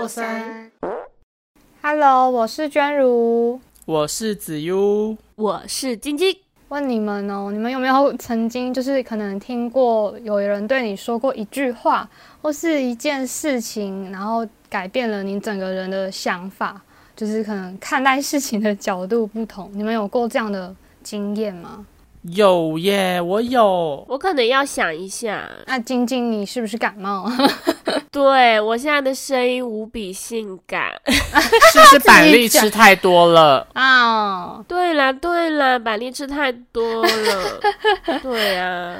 过三。Hello，我是娟如。我是子悠，我是晶晶。问你们哦，你们有没有曾经就是可能听过有人对你说过一句话，或是一件事情，然后改变了你整个人的想法，就是可能看待事情的角度不同。你们有过这样的经验吗？有耶，我有。我可能要想一下。那晶晶，你是不是感冒？对我现在的声音无比性感。是不是板栗吃太多了？啊，对啦对啦，板栗吃太多了。对啊，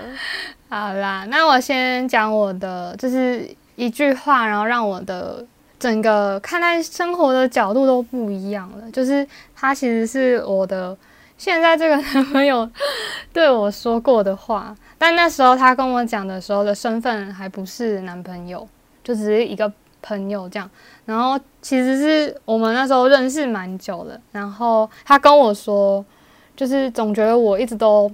好啦，那我先讲我的，就是一句话，然后让我的整个看待生活的角度都不一样了。就是它其实是我的现在这个男朋友 对我说过的话，但那时候他跟我讲的时候的身份还不是男朋友，就只是一个朋友这样。然后其实是我们那时候认识蛮久了，然后他跟我说，就是总觉得我一直都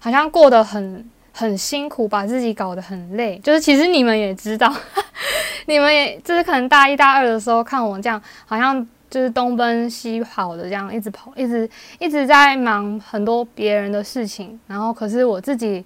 好像过得很很辛苦，把自己搞得很累。就是其实你们也知道，你们也就是可能大一大二的时候看我这样，好像就是东奔西跑的这样一直跑，一直一直在忙很多别人的事情，然后可是我自己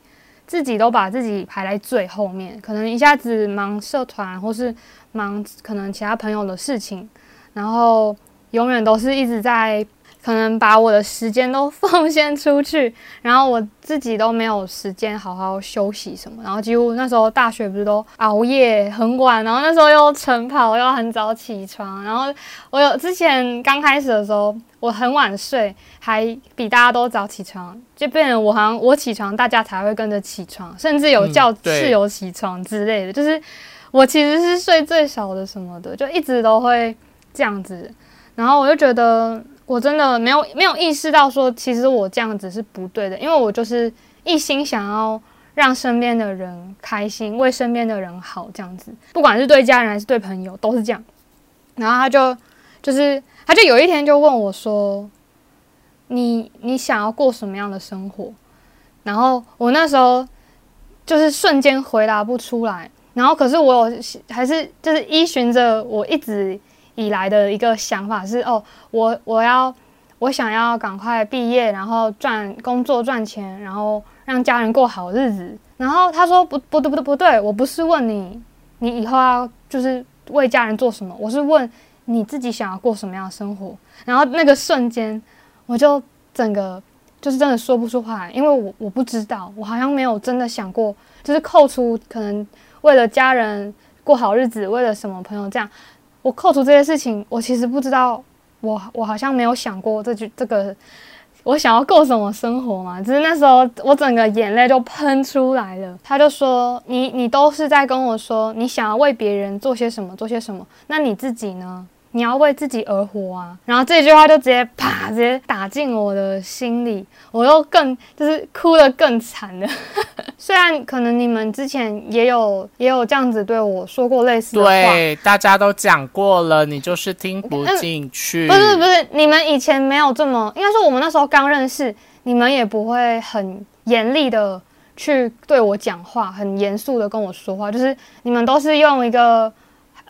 自己都把自己排在最后面，可能一下子忙社团或是忙可能其他朋友的事情，然后永远都是一直在可能把我的时间都奉献出去，然后我自己都没有时间好好休息什么，然后几乎那时候大学不是都熬夜很晚，然后那时候又晨跑又很早起床，然后我有之前刚开始的时候我很晚睡，还比大家都早起床，就变成我好像我起床大家才会跟着起床，甚至有叫室友起床之类的，就是我其实是睡最少的什么的，就一直都会这样子，然后我就觉得。我真的没有没有意识到说，其实我这样子是不对的，因为我就是一心想要让身边的人开心，为身边的人好，这样子，不管是对家人还是对朋友，都是这样。然后他就就是他就有一天就问我说：“你你想要过什么样的生活？”然后我那时候就是瞬间回答不出来，然后可是我有还是就是依循着我一直以来的一个想法是哦，我我要我想要赶快毕业，然后赚工作赚钱，然后让家人过好日子。然后他说不不对不对不对，我不是问你你以后要就是为家人做什么，我是问你自己想要过什么样的生活。然后那个瞬间，我就整个就是真的说不出话来，因为我我不知道，我好像没有真的想过，就是扣除可能为了家人过好日子，为了什么朋友这样。我扣除这些事情，我其实不知道，我我好像没有想过这句这个，我想要过什么生活嘛？只是那时候我整个眼泪都喷出来了。他就说：“你你都是在跟我说，你想要为别人做些什么，做些什么，那你自己呢？你要为自己而活啊！”然后这句话就直接啪，直接打进我的心里，我又更就是哭得更惨了。虽然可能你们之前也有也有这样子对我说过类似的话，对，大家都讲过了，你就是听不进去。不是不是，你们以前没有这么，应该说我们那时候刚认识，你们也不会很严厉的去对我讲话，很严肃的跟我说话，就是你们都是用一个嗯、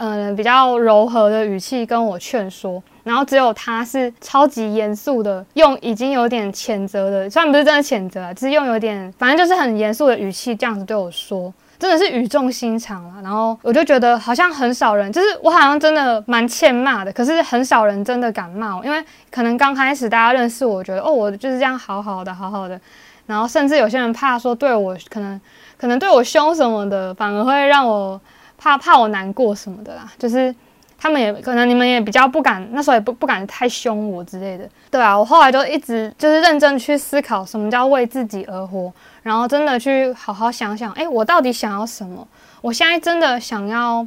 呃比较柔和的语气跟我劝说，然后只有他是超级严肃的，用已经有点谴责的，虽然不是真的谴责，只是用有点反正就是很严肃的语气这样子对我说。真的是语重心长了，然后我就觉得好像很少人，就是我好像真的蛮欠骂的，可是很少人真的敢骂我，因为可能刚开始大家认识我，觉得哦我就是这样好好的好好的，然后甚至有些人怕说对我可能可能对我凶什么的，反而会让我怕怕我难过什么的啦，就是他们也可能你们也比较不敢，那时候也不不敢太凶我之类的，对啊，我后来就一直就是认真去思考什么叫为自己而活。然后真的去好好想想，哎，我到底想要什么？我现在真的想要，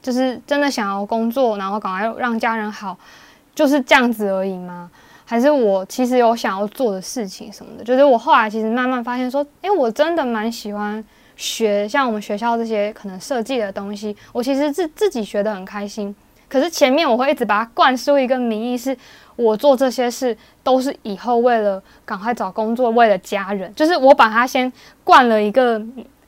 就是真的想要工作，然后赶快让家人好，就是这样子而已吗？还是我其实有想要做的事情什么的？就是我后来其实慢慢发现说，哎，我真的蛮喜欢学像我们学校这些可能设计的东西，我其实自自己学得很开心。可是前面我会一直把它灌输一个名义，是我做这些事都是以后为了赶快找工作，为了家人，就是我把它先灌了一个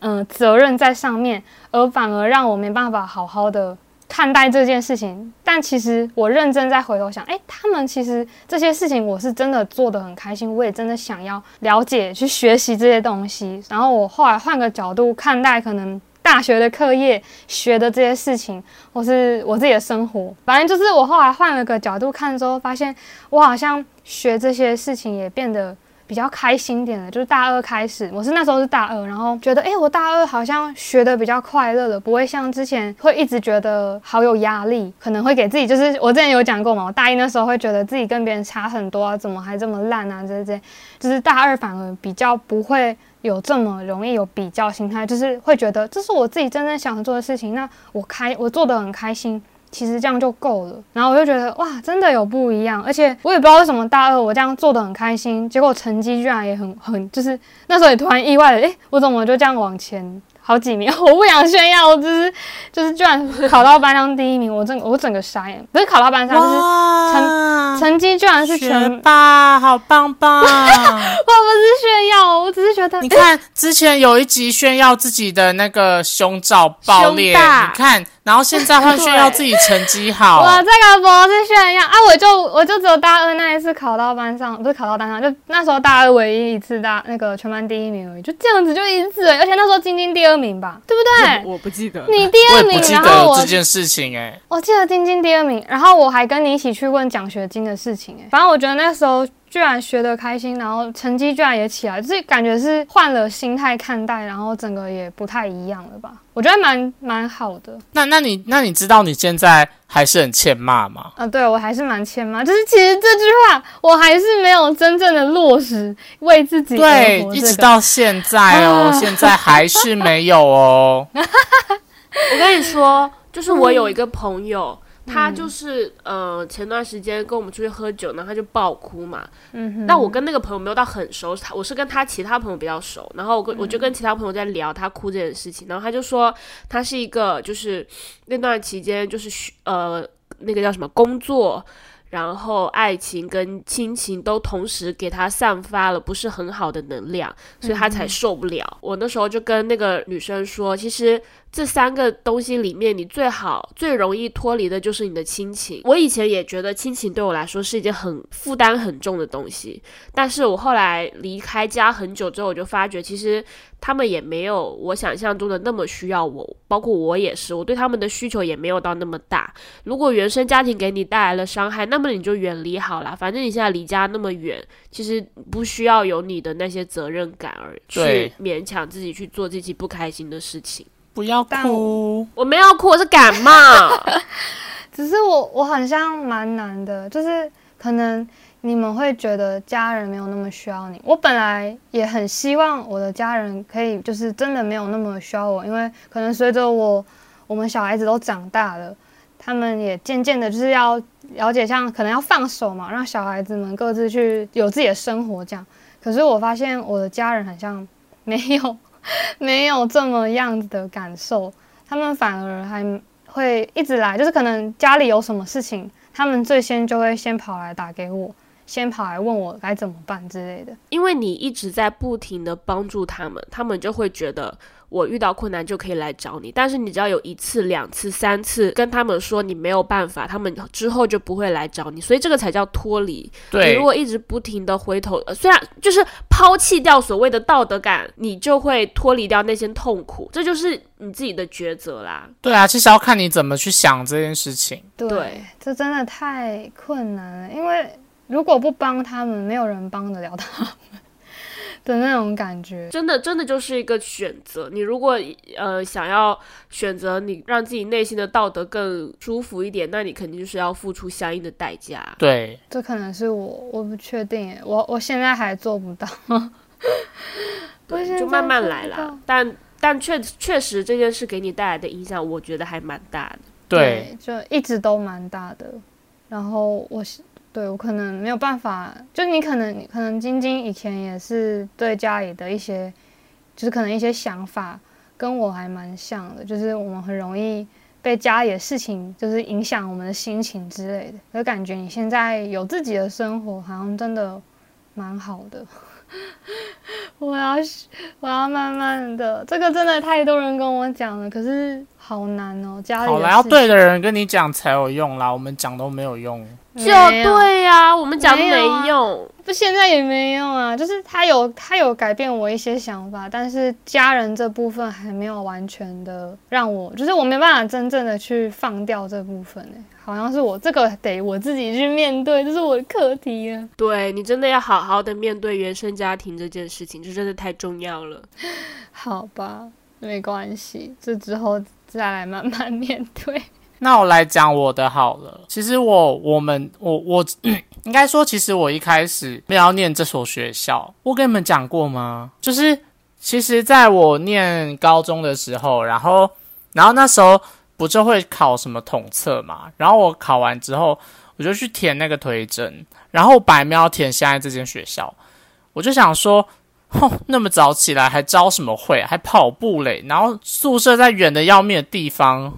嗯、责任在上面，而反而让我没办法好好的看待这件事情。但其实我认真再回头想，诶，他们其实这些事情我是真的做得很开心，我也真的想要了解、去学习这些东西。然后我后来换个角度看待，可能大学的课业学的这些事情，或是我自己的生活，反正就是我后来换了个角度看之后，发现我好像学这些事情也变得。比较开心点的，就是大二开始，我是那时候是大二，然后觉得，哎，我大二好像学的比较快乐了，不会像之前会一直觉得好有压力，可能会给自己，就是我之前有讲过嘛，我大一那时候会觉得自己跟别人差很多啊，怎么还这么烂啊，这些，就是大二反而比较不会有这么容易有比较心态，就是会觉得这是我自己真正想做的事情，那我开我做的很开心。其实这样就够了，然后我就觉得哇，真的有不一样，而且我也不知道为什么大二我这样做的很开心，结果成绩居然也很很，就是那时候也突然意外的，诶，我怎么就这样往前？好几名，我不想炫耀，我只是就是居然考到班上第一名，我整我整个傻眼，不是考到班上，就是成成绩居然是全霸，好棒棒！我不是炫耀，我只是觉得，你看之前有一集炫耀自己的那个胸罩爆裂，你看，然后现在换炫耀自己成绩好，我这个不是炫耀。啊，我就我就只有大二那一次考到班上，不是考到班上，就那时候大二唯一一次大那个全班第一名而已，就这样子就一次，而且那时候晶晶第二。名吧，对不对？我不记得。你第二名，然后我这件事情哎，我记得晶晶第二名，然后我还跟你一起去问奖学金的事情哎，反正我觉得那时候居然学得开心，然后成绩居然也起来，就是感觉是换了心态看待，然后整个也不太一样了吧。我觉得蛮蛮好的。那那你那你知道你现在还是很欠骂吗？啊，对我还是蛮欠骂。就是其实这句话我还是没有真正的落实为自己对，一直到现在哦，现在还是没有哦。我跟你说，就是我有一个朋友。他就是呃，前段时间跟我们出去喝酒然后，他就爆哭嘛。嗯哼。那我跟那个朋友没有到很熟，他我是跟他其他朋友比较熟，然后我跟我就跟其他朋友在聊他哭这件事情，然后他就说他是一个就是那段期间就是呃那个叫什么工作，然后爱情跟亲情都同时给他散发了不是很好的能量，所以他才受不了。我那时候就跟那个女生说，其实。这三个东西里面，你最好最容易脱离的就是你的亲情。我以前也觉得亲情对我来说是一件很负担很重的东西，但是我后来离开家很久之后，我就发觉其实他们也没有我想象中的那么需要我，包括我也是，我对他们的需求也没有到那么大。如果原生家庭给你带来了伤害，那么你就远离好了。反正你现在离家那么远，其实不需要有你的那些责任感而去勉强自己去做自己不开心的事情。不要哭，我没有哭，我是感冒。只是我我好像蛮难的，就是可能你们会觉得家人没有那么需要你。我本来也很希望我的家人可以，就是真的没有那么需要我，因为可能随着我我们小孩子都长大了，他们也渐渐的就是要了解，像可能要放手嘛，让小孩子们各自去有自己的生活这样。可是我发现我的家人好像没有。没有这么样子的感受，他们反而还会一直来，就是可能家里有什么事情，他们最先就会先跑来打给我，先跑来问我该怎么办之类的。因为你一直在不停的帮助他们，他们就会觉得。我遇到困难就可以来找你，但是你只要有一次、两次、三次跟他们说你没有办法，他们之后就不会来找你，所以这个才叫脱离。对，你如果一直不停的回头，虽然就是抛弃掉所谓的道德感，你就会脱离掉那些痛苦，这就是你自己的抉择啦。对啊，其实要看你怎么去想这件事情。对，这真的太困难了，因为如果不帮他们，没有人帮得了他们。的那种感觉，真的，真的就是一个选择。你如果呃想要选择你让自己内心的道德更舒服一点，那你肯定就是要付出相应的代价。对，这可能是我，我不确定，我我现在还做不到。对，就慢慢来啦。但但确确实这件事给你带来的影响，我觉得还蛮大的。对，就一直都蛮大的。然后我对我可能没有办法，就你可能可能晶晶以前也是对家里的一些，就是可能一些想法跟我还蛮像的，就是我们很容易被家里的事情就是影响我们的心情之类的。就感觉你现在有自己的生活，好像真的蛮好的。我要我要慢慢的，这个真的太多人跟我讲了，可是好难哦。家里好了，要对的人跟你讲才有用啦，我们讲都没有用。就对呀，我们讲没用，不现在也没用啊。就是他有他有改变我一些想法，但是家人这部分还没有完全的让我，就是我没办法真正的去放掉这部分哎，好像是我这个得我自己去面对，这是我的课题啊。对你真的要好好的面对原生家庭这件事情，这真的太重要了。好吧，没关系，这之后再来慢慢面对。那我来讲我的好了。其实我我们我我 应该说，其实我一开始没有念这所学校。我跟你们讲过吗？就是其实在我念高中的时候，然后然后那时候不就会考什么统测嘛？然后我考完之后，我就去填那个推甄，然后白喵填现在这间学校，我就想说，哼，那么早起来还招什么会？还跑步嘞？然后宿舍在远的要命的地方。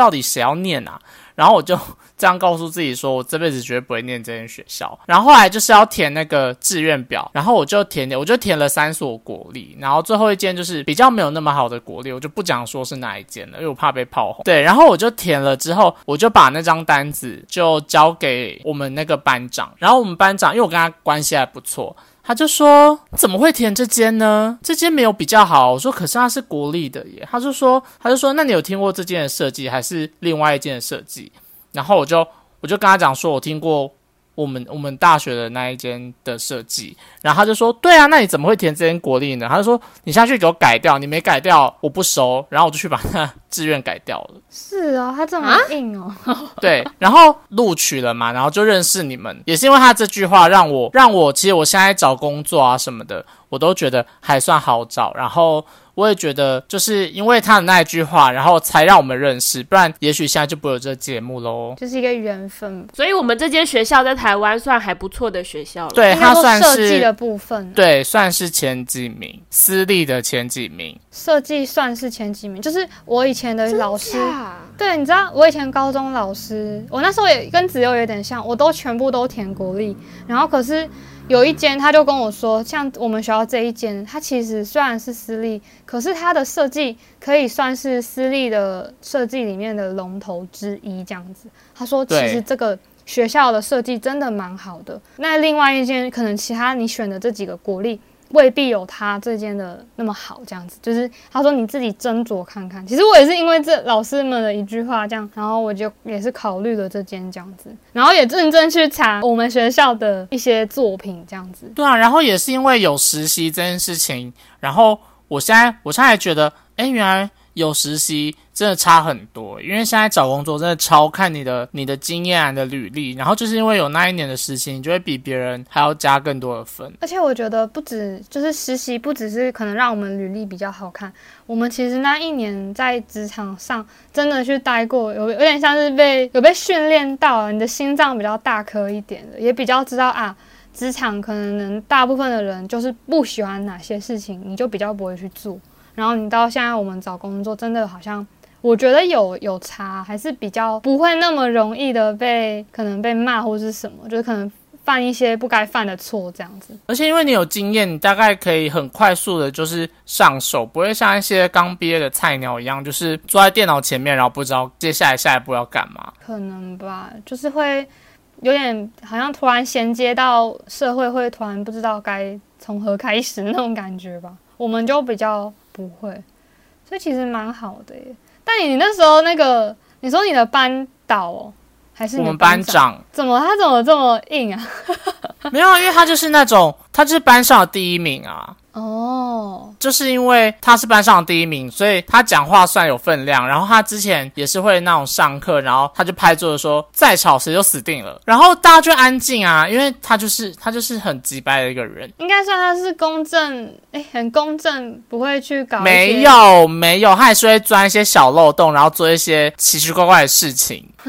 到底谁要念啊？然后我就 这样告诉自己说，我这辈子绝对不会念这间学校。然后后来就是要填那个志愿表，然后我就填，我就填了三所国立，然后最后一间就是比较没有那么好的国立，我就不讲说是哪一间了，因为我怕被炮轰。对，然后我就填了之后，我就把那张单子就交给我们那个班长，然后我们班长因为我跟他关系还不错。他就说：“怎么会填这间呢？这间没有比较好。”我说：“可是它是国立的耶。”他就说：“他就说，那你有听过这间的设计，还是另外一间的设计？”然后我就我就跟他讲说：“我听过。”我们我们大学的那一间的设计，然后他就说：“对啊，那你怎么会填这间国立呢？”他就说：“你下去给我改掉，你没改掉我不收。”然后我就去把那 志愿改掉了。是哦，他这么硬哦。对，然后录取了嘛，然后就认识你们，也是因为他这句话让我让我其实我现在找工作啊什么的，我都觉得还算好找。然后。我也觉得，就是因为他的那一句话，然后才让我们认识，不然也许现在就不会有这节目喽。就是一个缘分，所以我们这间学校在台湾算还不错的学校了。对，它算是设计的部分，对，算是前几名，私立的前几名。设计算是前几名，就是我以前的老师。对，你知道我以前高中老师，我那时候也跟子悠有点像，我都全部都填国立，然后可是。有一间，他就跟我说，像我们学校这一间，它其实虽然是私立，可是它的设计可以算是私立的设计里面的龙头之一，这样子。他说，其实这个学校的设计真的蛮好的。那另外一间，可能其他你选的这几个国立。未必有他这间的那么好，这样子就是他说你自己斟酌看看。其实我也是因为这老师们的一句话这样，然后我就也是考虑了这间这样子，然后也认真去查我们学校的一些作品这样子。对啊，然后也是因为有实习这件事情，然后我现在我现在觉得，哎，原来。有实习真的差很多，因为现在找工作真的超看你的你的经验啊，的履历，然后就是因为有那一年的实习，你就会比别人还要加更多的分。而且我觉得不止就是实习，不只是可能让我们履历比较好看，我们其实那一年在职场上真的去待过，有有点像是被有被训练到，你的心脏比较大颗一点的，也比较知道啊，职场可能大部分的人就是不喜欢哪些事情，你就比较不会去做。然后你到现在，我们找工作真的好像，我觉得有有差，还是比较不会那么容易的被可能被骂或是什么，就是可能犯一些不该犯的错这样子。而且因为你有经验，你大概可以很快速的，就是上手，不会像一些刚毕业的菜鸟一样，就是坐在电脑前面，然后不知道接下来下一步要干嘛。可能吧，就是会有点好像突然衔接到社会，会突然不知道该从何开始那种感觉吧。我们就比较。不会，所以其实蛮好的耶。但你那时候那个，你说你的班导哦，还是我们班长？怎么他怎么这么硬啊？没有，因为他就是那种，他就是班上的第一名啊。哦，就是因为他是班上的第一名，所以他讲话算有分量。然后他之前也是会那种上课，然后他就拍桌子说：“再吵谁就死定了。”然后大家就安静啊，因为他就是他就是很直白的一个人。应该算他是公正，哎，很公正，不会去搞。没有没有，他还是会钻一些小漏洞，然后做一些奇奇怪怪的事情。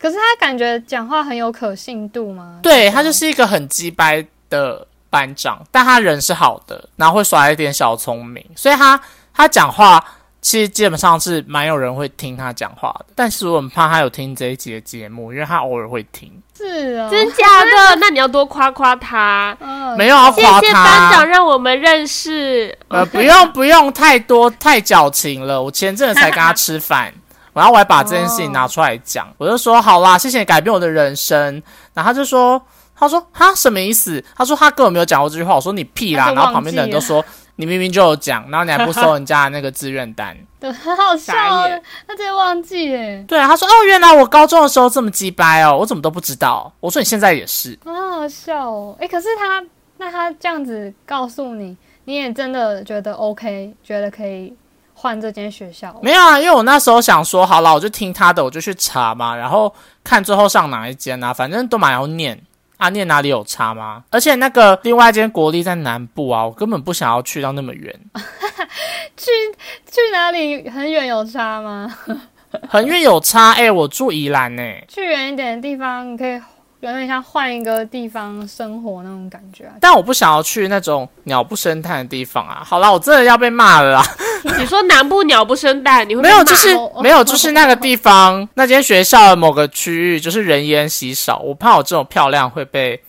可是他感觉讲话很有可信度吗？对他就是一个很直白的。班长，但他人是好的，然后会耍一点小聪明，所以他他讲话其实基本上是蛮有人会听他讲话的，但是我很怕他有听这一集的节目，因为他偶尔会听。是啊，真假的？那你要多夸夸他。嗯没有要谢夸谢班长，让我们认识。呃，不用不用太多太矫情了。我前阵子才跟他吃饭，然后我还把这件事情拿出来讲，我就说好啦，谢谢你改变我的人生。然后他就说，他说哈什么意思？他说他根本没有讲过这句话。我说你屁啦！然后旁边的人都说你明明就有讲，然后你还不收人家的那个志愿单。对，很好笑傻眼，他直接忘记耶，对啊，他说哦，原来我高中的时候这么鸡掰哦，我怎么都不知道。我说你现在也是，很好笑哦。哎，可是他那他这样子告诉你，你也真的觉得 OK，觉得可以换这间学校？没有啊，因为我那时候想说，好了，我就听他的，我就去查嘛，然后看最后上哪一间啊，反正都蛮要念啊，念哪里有差吗？而且那个另外一间国立在南部啊，我根本不想要去到那么远，去去哪里很远有差吗？很远有差。哎、我住宜兰呢、去远一点的地方，你可以有点像换一个地方生活那种感觉啊。但我不想要去那种鸟不生蛋的地方啊。好啦，我真的要被骂了啦。你说南部鸟不生蛋，你会被没有，骂就是哦没有，就是那个地方，那间学校的某个区域，就是人烟稀少，我怕我这种漂亮会被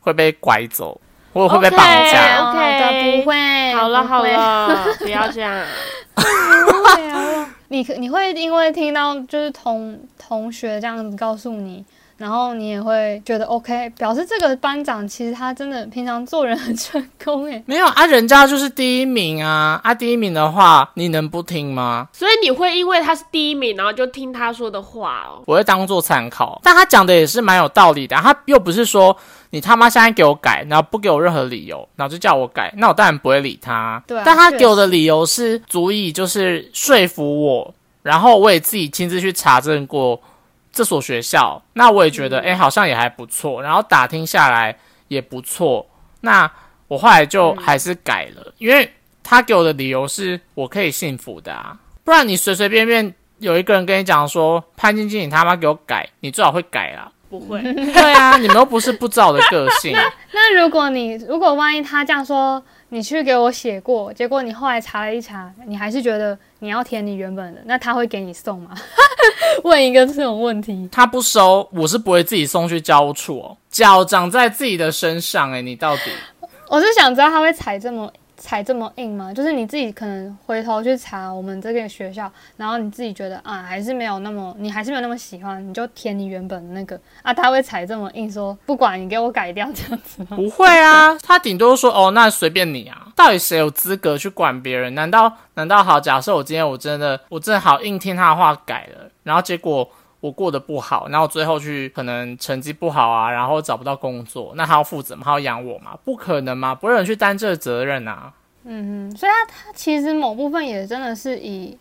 会被拐走，或者会被绑架。OK 的不会。好了好了，不要这样。不会啊，你可你会因为听到就是同同学这样子告诉你，然后你也会觉得 OK，表示这个班长其实他真的平常做人很成功诶。没有啊，人家就是第一名啊！啊，第一名的话，你能不听吗？所以你会因为他是第一名，然后就听他说的话哦。我会当做参考。但他讲的也是蛮有道理的啊、他又不是说你他妈现在给我改，然后不给我任何理由，然后就叫我改，那我当然不会理他。对啊但他给我的理由是足以就是说服我，然后我也自己亲自去查证过这所学校，那我也觉得哎、诶好像也还不错，然后打听下来也不错。那我后来就还是改了，因为他给我的理由是我可以幸福的啊，不然你随随便便有一个人跟你讲说潘晶晶你他妈给我改，你最好会改啦。不会，对啊，你们又不是不知道我的个性，那如果你如果万一他这样说，你去给我写过，结果你后来查了一查，你还是觉得你要填你原本的，那他会给你送吗？问一个这种问题，他不收，我是不会自己送去教务处哦。脚长在自己的身上、欸，你到底？我是想知道他会踩这么踩这么硬吗？就是你自己可能回头去查我们这个学校，然后你自己觉得啊，还是没有那么，你还是没有那么喜欢，你就填你原本那个啊，他会踩这么硬说，不管你给我改掉这样子吗？不会啊，他顶多说哦，那随便你啊。到底谁有资格去管别人？难道难道好？假设我今天我真的我真的好硬听他的话改了，然后结果我过得不好，然后最后去可能成绩不好啊，然后找不到工作，那他要负责吗？他要养我吗？不可能嘛，不会有人去担这个责任啊。嗯哼，所以他他其实某部分也真的是以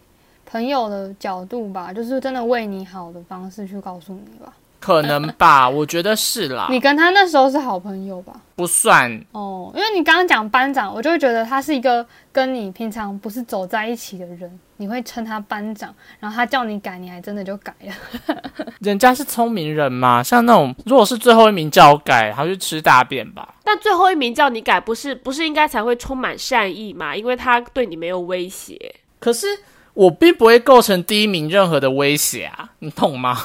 朋友的角度吧，就是真的为你好的方式去告诉你吧。可能吧，我觉得是啦，你跟他那时候是好朋友吧？不算哦，因为你刚刚讲班长，我就会觉得他是一个跟你平常不是走在一起的人，你会称他班长，然后他叫你改，你还真的就改了。人家是聪明人嘛，像那种如果是最后一名叫我改，他就吃大便吧。但最后一名叫你改，不是不是应该才会充满善意嘛？因为他对你没有威胁。可是我并不会构成第一名任何的威胁啊，你懂吗？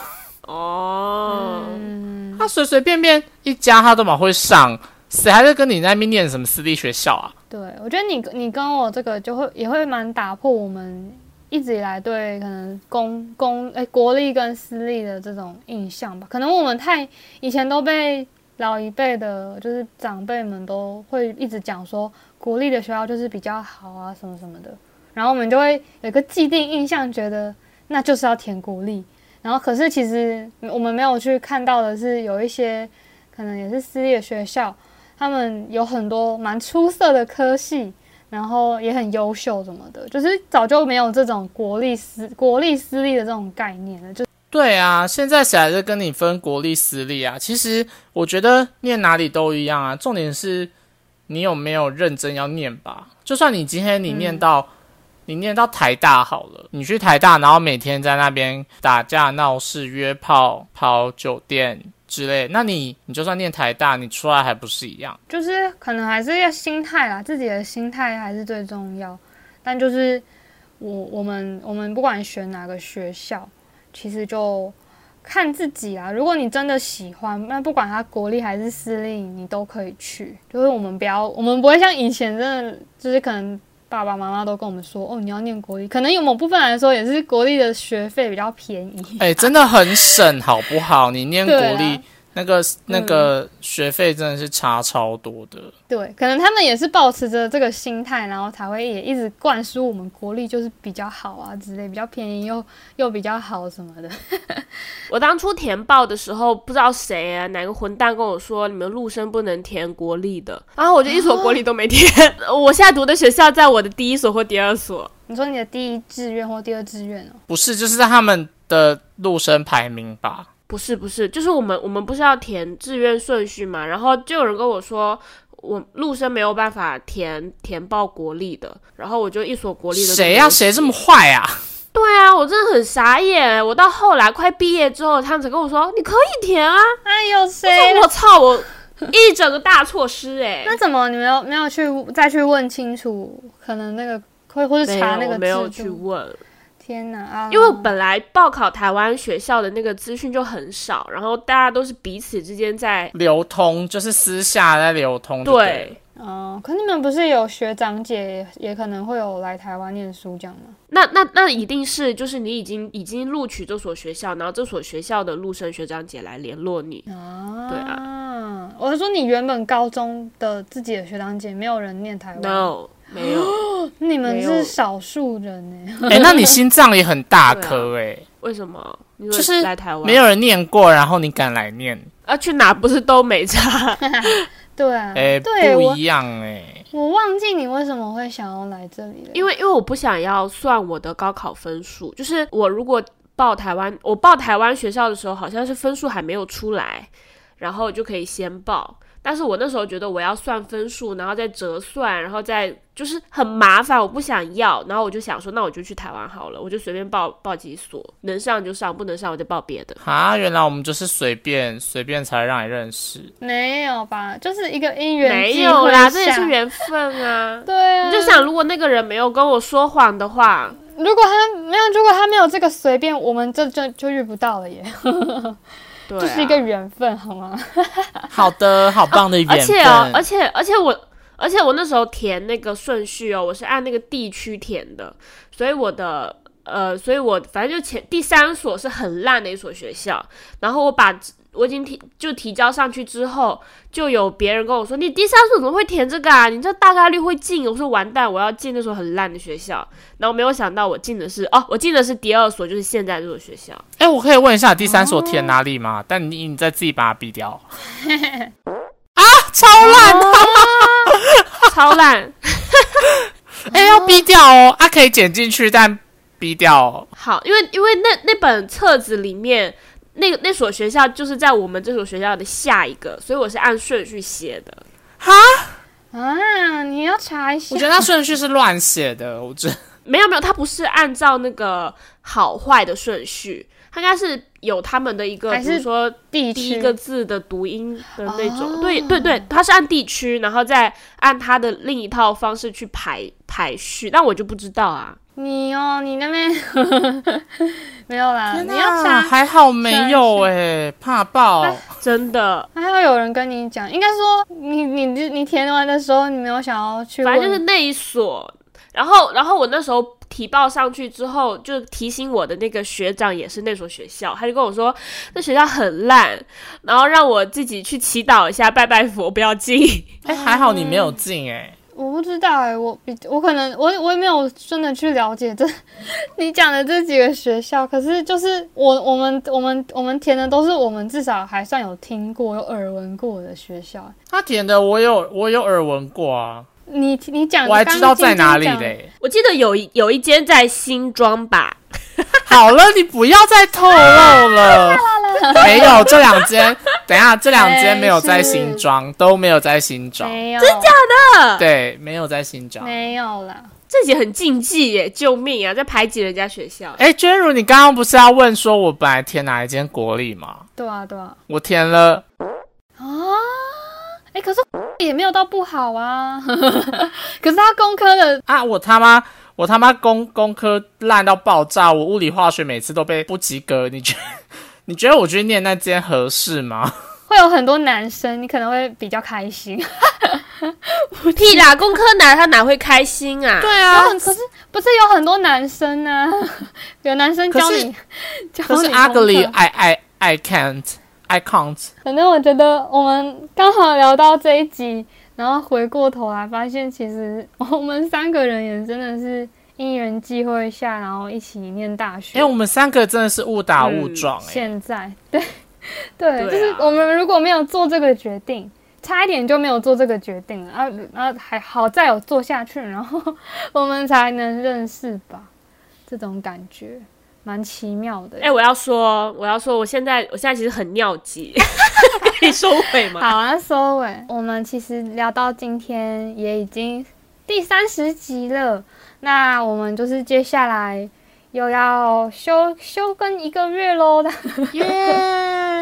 哦，嗯，他随随便便一加他都蛮会上，谁还在跟你那边念什么私立学校啊？对，我觉得你你跟我这个就会也会蛮打破我们一直以来对可能公公哎国立跟私立的这种印象吧。可能我们太以前都被老一辈的，就是长辈们都会一直讲说国立的学校就是比较好啊什么什么的，然后我们就会有一个既定印象，觉得那就是要填国立。然后可是其实我们没有去看到的是，有一些可能也是私立的学校，他们有很多蛮出色的科系，然后也很优秀什么的，就是早就没有这种国立私国立私立的这种概念了。就对啊，现在谁还在跟你分国立私立啊？其实我觉得念哪里都一样啊，重点是你有没有认真要念吧。就算你今天你念到、你念到台大好了，你去台大，然后每天在那边打架闹事、约炮、跑酒店之类，那你你就算念台大，你出来还不是一样？就是可能还是要心态啦，自己的心态还是最重要。但就是我我们我们不管选哪个学校，其实就看自己啊。如果你真的喜欢，那不管它国立还是私立，你都可以去。就是我们不要，我们不会像以前真的，就是可能爸爸妈妈都跟我们说，哦，你要念国立，可能有某部分来说也是国立的学费比较便宜。哎，真的很省，好不好？你念国立。那个那个学费真的是差超多的，对，可能他们也是保持着这个心态，然后才会也一直灌输我们国力就是比较好啊之类，比较便宜又又比较好什么的。我当初填报的时候，不知道谁啊，哪个混蛋跟我说你们陆生不能填国立的，然后我就一所国立都没填。我现在读的学校在我的第一所或第二所。你说你的第一志愿或第二志愿哦？不是，就是在他们的陆生排名吧。不是不是，就是我们我们不是要填志愿顺序嘛？然后就有人跟我说，我陆生没有办法填填报国立的，然后我就一所国立的。谁呀？谁这么坏啊？对啊，我真的很傻眼。我到后来快毕业之后，他们才跟我说你可以填啊。哎呦，谁？我操！我一整个大错失哎。那怎么你没有没有去再去问清楚？可能那个会或者查那个没有去问。天哪！因为本来报考台湾学校的那个资讯就很少，然后大家都是彼此之间在流通，就是私下在流通。对，哦，可你们不是有学长姐也可能会有来台湾念书这样吗？那那那一定是就是你已经已经录取这所学校，然后这所学校的陆生学长姐来联络你。啊，对啊，我是说你原本高中的自己的学长姐没有人念台湾。No。没有，你们是少数人呢。哎，那你心脏也很大颗哎。为什么？就是来台湾没有人念过，然后你敢来念？啊，去哪不是都没差？对啊，哎，不一样哎。我忘记你为什么会想要来这里了。因为因为我不想要算我的高考分数，就是我如果报台湾，我报台湾学校的时候，好像是分数还没有出来，然后就可以先报。但是我那时候觉得我要算分数，然后再折算，然后再就是很麻烦，我不想要。然后我就想说，那我就去台湾好了，我就随便报报几所，能上就上，不能上我就报别的。啊，原来我们就是随便随便才让你认识，没有吧？就是一个因缘没有啦，这也是缘分啊。对啊，你就想，如果那个人没有跟我说谎的话，如果他没有，如果他没有这个随便，我们这就就遇不到了耶。对 就是一个缘分，好吗？好的，好棒的缘分。而且哦，而且而且我，而且我那时候填那个顺序哦，我是按那个地区填的，所以我的呃，所以我反正就前第三所是很烂的一所学校，然后我把。我已经提就提交上去之后，就有别人跟我说：“你第三所怎么会填这个啊？你这大概率会进。”我说：“完蛋，我要进那所很烂的学校。”然后没有想到我进的是哦，我进的是第二所，就是现在这所学校。哎，我可以问一下第三所填哪里吗？但你你再自己把它毙掉。啊，超烂，超烂！哎，要逼掉哦，啊，可以剪进去，但逼掉。哦。好，因为因为那那本册子里面。那个那所学校就是在我们这所学校的下一个，所以我是按顺序写的。哈啊，你要查一下。我觉得他顺序是乱写的，我觉没有没有，他不是按照那个好坏的顺序，他应该是有他们的一个，比如说第一个字的读音的那种。对对对，他是按地区，然后再按他的另一套方式去排排序，但我就不知道啊。你哦，你那边 没有啦。你要查，还好没有哎，怕爆，真的。还要有人跟你讲，应该说你你你填完的时候，你没有想要去。反正就是那一所，然后然后我那时候提报上去之后，就提醒我的那个学长也是那所学校，他就跟我说那学校很烂，然后让我自己去祈祷一下，拜拜佛，不要进。哎，还好你没有进哎。我不知道哎，我比我可能我我也没有真的去了解这 你讲的这几个学校，可是就是我我们我们我们填的都是我们至少还算有听过有耳闻过的学校。他填的我有我有耳闻过啊。你你讲我还知道在哪里嘞？我记得有有一间在新庄吧。好了，你不要再透露了。没有这两间，等下这两间没有在新庄，都没有在新庄，真假的？对，没有在新庄，没有啦。这集很禁忌耶，救命啊，在排挤人家学校。哎，娟如，你刚刚不是要问说我本来填哪一间国立吗？对啊，对啊，我填了。啊，哎，可是也没有到不好啊。可是他工科的啊，我他妈。我他妈工工科烂到爆炸，我物理化学每次都被不及格。你觉 你觉得我去念那间合适吗？会有很多男生，你可能会比较开心。屁啦，工科男他哪会开心啊？对啊，可是不是有很多男生呢？有男生教你，可是 ugly，I I I can't。反正我觉得我们刚好聊到这一集，然后回过头来发现，其实我们三个人也真的是因缘际会下，然后一起念大学。哎，我们三个真的是误打误撞。现在，对对，就是我们如果没有做这个决定。差一点就没有做这个决定了，啊，然后还好再有做下去，然后 我们才能认识吧，这种感觉蛮奇妙的。哎，我要说，我要说，我现在我现在其实很尿急，可以收尾吗？好啊，收尾。我们其实聊到今天也已经第三十集了，那我们就是接下来。又要休休更一个月喽的，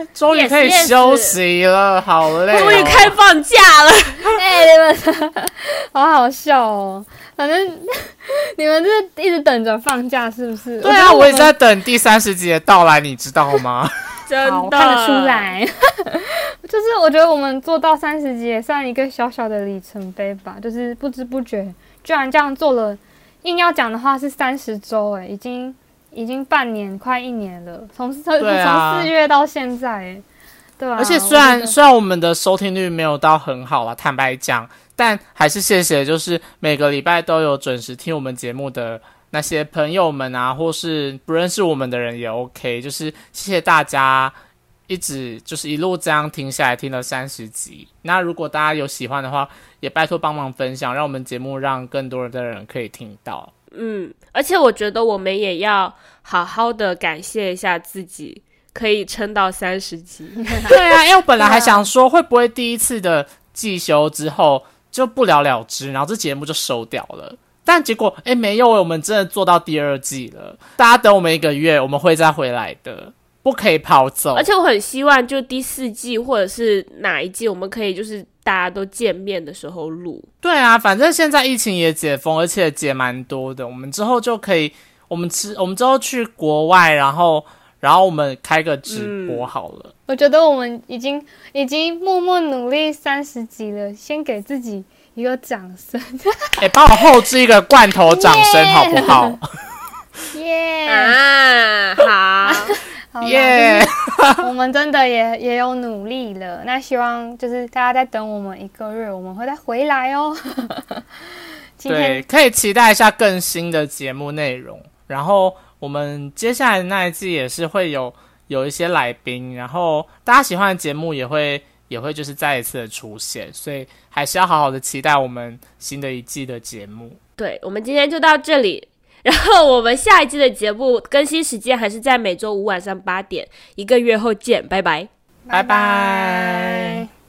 耶！终于可以休息了，好累。终于开放假了，哎，你们 好好笑哦。反正 你们是一直等着放假，是不是？对啊，我也在等第三十集的到来，你知道吗？真的看得出来。就是我觉得我们做到三十集也算一个小小的里程碑吧，就是不知不觉居然这样做了。硬要讲的话是三十周，哎，已经已经半年快一年了，从从从四月到现在，对吧？而且虽然虽然我们的收听率没有到很好了，坦白讲，但还是谢谢，就是每个礼拜都有准时听我们节目的那些朋友们啊，或是不认识我们的人也 OK，就是谢谢大家一直就是一路这样听下来，听了三十集。那如果大家有喜欢的话，也拜托帮忙分享，让我们节目让更多的人可以听到。嗯，而且我觉得我们也要好好的感谢一下自己，可以撑到三十集。对啊，因为我本来还想说，会不会第一次的季休之后就不了了之，然后这节目就收掉了。但结果，哎，没有，我们真的做到第二季了。大家等我们一个月，我们会再回来的。不可以跑走，而且我很希望，就第四季或者是哪一季，我们可以就是大家都见面的时候录。对啊，反正现在疫情也解封，而且解蛮多的，我们之后就可以，我们吃，我们之后去国外，然后，然后我们开个直播好了。我觉得我们已经已经默默努力三十集了，先给自己一个掌声。哎，帮我后置一个罐头掌声好不好？耶啊，好。耶！我们真的也也有努力了。那希望就是大家再等我们一个月，我们会再回来哦。对，可以期待一下更新的节目内容。然后我们接下来的那一季也是会有有一些来宾，然后大家喜欢的节目也会也会就是再一次的出现。所以还是要好好的期待我们新的一季的节目。对，我们今天就到这里。然后我们下一季的节目更新时间还是在每周五晚上八点，一个月后见，拜拜，拜拜。